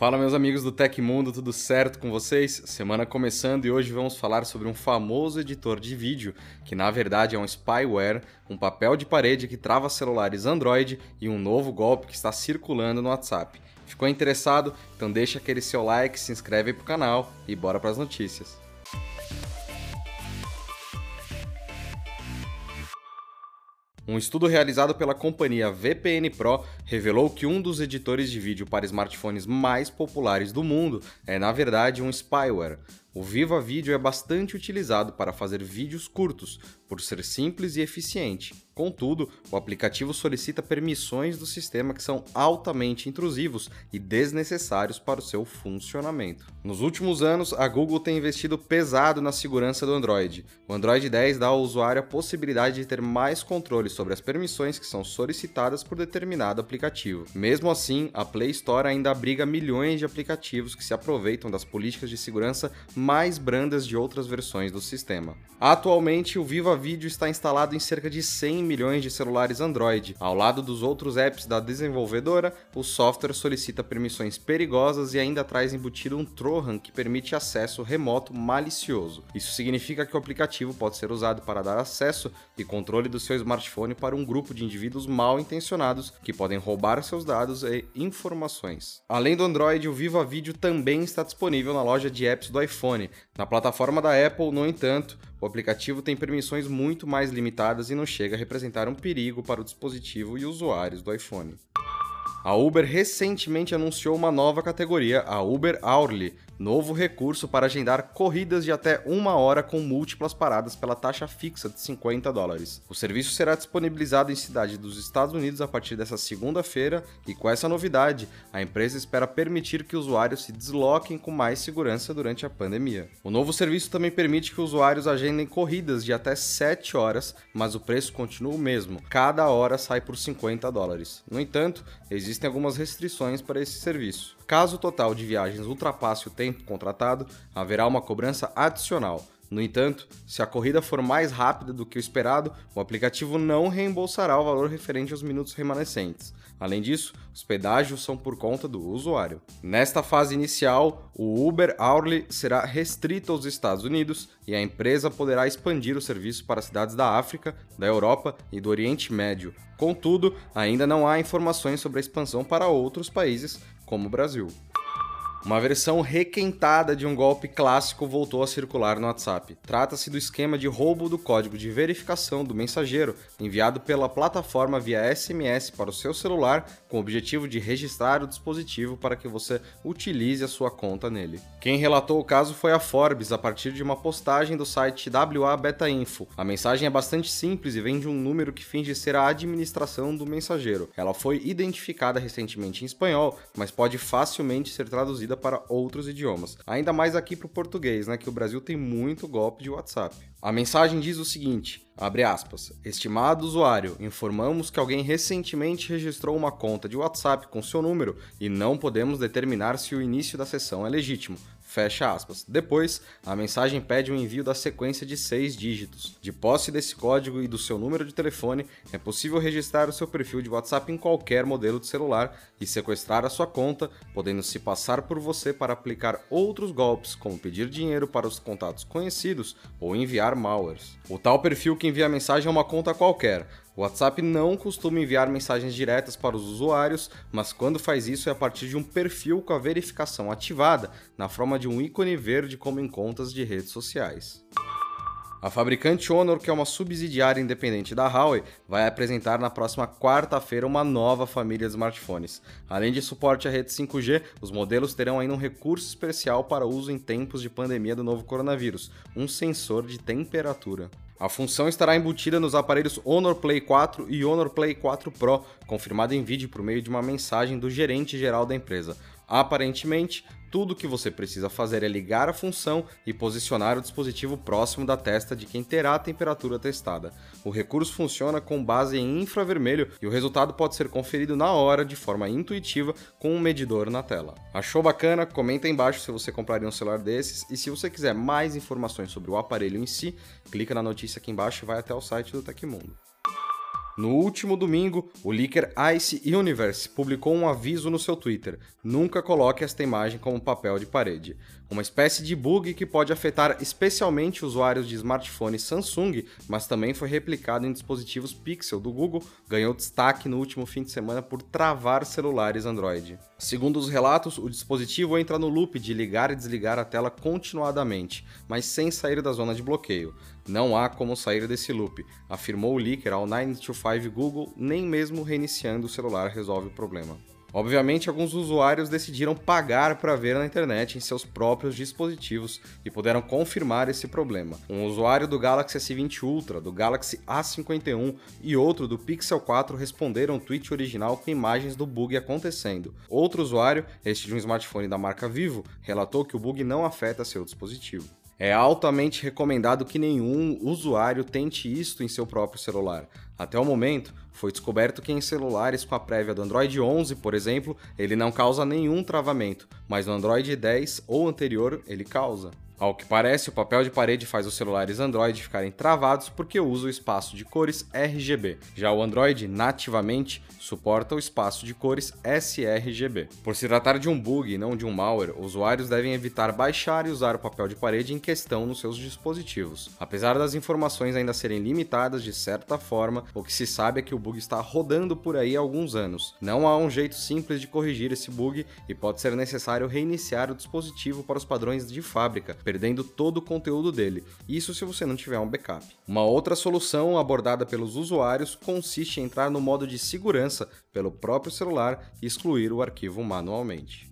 Fala, meus amigos do Tecmundo, tudo certo com vocês? Semana começando e hoje vamos falar sobre um famoso editor de vídeo, que na verdade é um spyware, um papel de parede que trava celulares Android e um novo golpe que está circulando no WhatsApp. Ficou interessado? Então deixa aquele seu like, se inscreve aí pro canal e bora para as notícias. Um estudo realizado pela companhia VPN Pro revelou que um dos editores de vídeo para smartphones mais populares do mundo é, na verdade, um spyware. O Viva Video é bastante utilizado para fazer vídeos curtos, por ser simples e eficiente. Contudo, o aplicativo solicita permissões do sistema que são altamente intrusivos e desnecessários para o seu funcionamento. Nos últimos anos, a Google tem investido pesado na segurança do Android. O Android 10 dá ao usuário a possibilidade de ter mais controle sobre as permissões que são solicitadas por determinado aplicativo. Mesmo assim, a Play Store ainda abriga milhões de aplicativos que se aproveitam das políticas de segurança mais brandas de outras versões do sistema. Atualmente, o Viva Video está instalado em cerca de 100 milhões de celulares Android. Ao lado dos outros apps da desenvolvedora, o software solicita permissões perigosas e ainda traz embutido um Trojan que permite acesso remoto malicioso. Isso significa que o aplicativo pode ser usado para dar acesso e controle do seu smartphone para um grupo de indivíduos mal intencionados que podem roubar seus dados e informações. Além do Android, o Viva Video também está disponível na loja de apps do iPhone. Na plataforma da Apple, no entanto, o aplicativo tem permissões muito mais limitadas e não chega a representar um perigo para o dispositivo e usuários do iPhone. A Uber recentemente anunciou uma nova categoria, a Uber Hourly, novo recurso para agendar corridas de até uma hora com múltiplas paradas pela taxa fixa de 50 dólares. O serviço será disponibilizado em cidades dos Estados Unidos a partir dessa segunda-feira e com essa novidade, a empresa espera permitir que usuários se desloquem com mais segurança durante a pandemia. O novo serviço também permite que usuários agendem corridas de até 7 horas, mas o preço continua o mesmo. Cada hora sai por 50 dólares. No entanto, existem algumas restrições para esse serviço. Caso o total de viagens ultrapasse o tempo contratado, haverá uma cobrança adicional. No entanto, se a corrida for mais rápida do que o esperado, o aplicativo não reembolsará o valor referente aos minutos remanescentes. Além disso, os pedágios são por conta do usuário. Nesta fase inicial, o Uber Hourly será restrito aos Estados Unidos e a empresa poderá expandir o serviço para cidades da África, da Europa e do Oriente Médio. Contudo, ainda não há informações sobre a expansão para outros países, como o Brasil. Uma versão requentada de um golpe clássico voltou a circular no WhatsApp. Trata-se do esquema de roubo do código de verificação do mensageiro enviado pela plataforma via SMS para o seu celular com o objetivo de registrar o dispositivo para que você utilize a sua conta nele. Quem relatou o caso foi a Forbes a partir de uma postagem do site WA Beta Info. A mensagem é bastante simples e vem de um número que finge ser a administração do mensageiro. Ela foi identificada recentemente em espanhol, mas pode facilmente ser traduzida para outros idiomas. Ainda mais aqui para o português, né? Que o Brasil tem muito golpe de WhatsApp. A mensagem diz o seguinte: abre aspas. Estimado usuário, informamos que alguém recentemente registrou uma conta de WhatsApp com seu número e não podemos determinar se o início da sessão é legítimo. Fecha aspas. Depois, a mensagem pede o envio da sequência de seis dígitos. De posse desse código e do seu número de telefone, é possível registrar o seu perfil de WhatsApp em qualquer modelo de celular e sequestrar a sua conta, podendo se passar por você para aplicar outros golpes, como pedir dinheiro para os contatos conhecidos ou enviar malwares. O tal perfil que envia a mensagem é uma conta qualquer. O WhatsApp não costuma enviar mensagens diretas para os usuários, mas quando faz isso é a partir de um perfil com a verificação ativada, na forma de um ícone verde como em contas de redes sociais. A fabricante Honor, que é uma subsidiária independente da Huawei, vai apresentar na próxima quarta-feira uma nova família de smartphones. Além de suporte à rede 5G, os modelos terão ainda um recurso especial para uso em tempos de pandemia do novo coronavírus, um sensor de temperatura. A função estará embutida nos aparelhos Honor Play 4 e Honor Play 4 Pro, confirmado em vídeo por meio de uma mensagem do gerente geral da empresa. Aparentemente, tudo o que você precisa fazer é ligar a função e posicionar o dispositivo próximo da testa de quem terá a temperatura testada. O recurso funciona com base em infravermelho e o resultado pode ser conferido na hora de forma intuitiva com um medidor na tela. Achou bacana? Comenta aí embaixo se você compraria um celular desses e se você quiser mais informações sobre o aparelho em si, clica na notícia aqui embaixo e vai até o site do Tecmundo. No último domingo, o leaker Ice Universe publicou um aviso no seu Twitter: nunca coloque esta imagem como papel de parede. Uma espécie de bug que pode afetar especialmente usuários de smartphones Samsung, mas também foi replicado em dispositivos Pixel do Google, ganhou destaque no último fim de semana por travar celulares Android. Segundo os relatos, o dispositivo entra no loop de ligar e desligar a tela continuadamente, mas sem sair da zona de bloqueio. Não há como sair desse loop, afirmou o leaker ao 925 Google, nem mesmo reiniciando o celular resolve o problema. Obviamente, alguns usuários decidiram pagar para ver na internet em seus próprios dispositivos e puderam confirmar esse problema. Um usuário do Galaxy S20 Ultra, do Galaxy A51 e outro do Pixel 4 responderam o tweet original com imagens do bug acontecendo. Outro usuário, este de um smartphone da marca Vivo, relatou que o bug não afeta seu dispositivo. É altamente recomendado que nenhum usuário tente isto em seu próprio celular. Até o momento, foi descoberto que em celulares com a prévia do Android 11, por exemplo, ele não causa nenhum travamento, mas no Android 10 ou anterior ele causa. Ao que parece, o papel de parede faz os celulares Android ficarem travados porque usa o espaço de cores RGB. Já o Android, nativamente, suporta o espaço de cores sRGB. Por se tratar de um bug e não de um malware, usuários devem evitar baixar e usar o papel de parede em questão nos seus dispositivos. Apesar das informações ainda serem limitadas de certa forma, o que se sabe é que o bug está rodando por aí há alguns anos. Não há um jeito simples de corrigir esse bug e pode ser necessário reiniciar o dispositivo para os padrões de fábrica, perdendo todo o conteúdo dele. Isso se você não tiver um backup. Uma outra solução abordada pelos usuários consiste em entrar no modo de segurança pelo próprio celular e excluir o arquivo manualmente.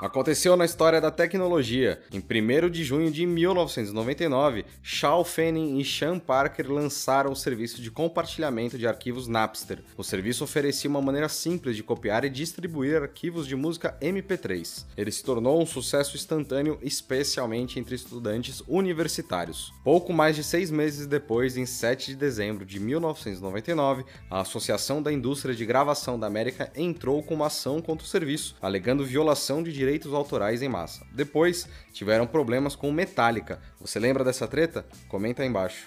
Aconteceu na história da tecnologia. Em 1 de junho de 1999, Shao Fanning e Sean Parker lançaram o serviço de compartilhamento de arquivos Napster. O serviço oferecia uma maneira simples de copiar e distribuir arquivos de música MP3. Ele se tornou um sucesso instantâneo, especialmente entre estudantes universitários. Pouco mais de seis meses depois, em 7 de dezembro de 1999, a Associação da Indústria de Gravação da América entrou com uma ação contra o serviço, alegando violação de direitos autorais em massa. Depois, tiveram problemas com Metallica. Você lembra dessa treta? Comenta aí embaixo.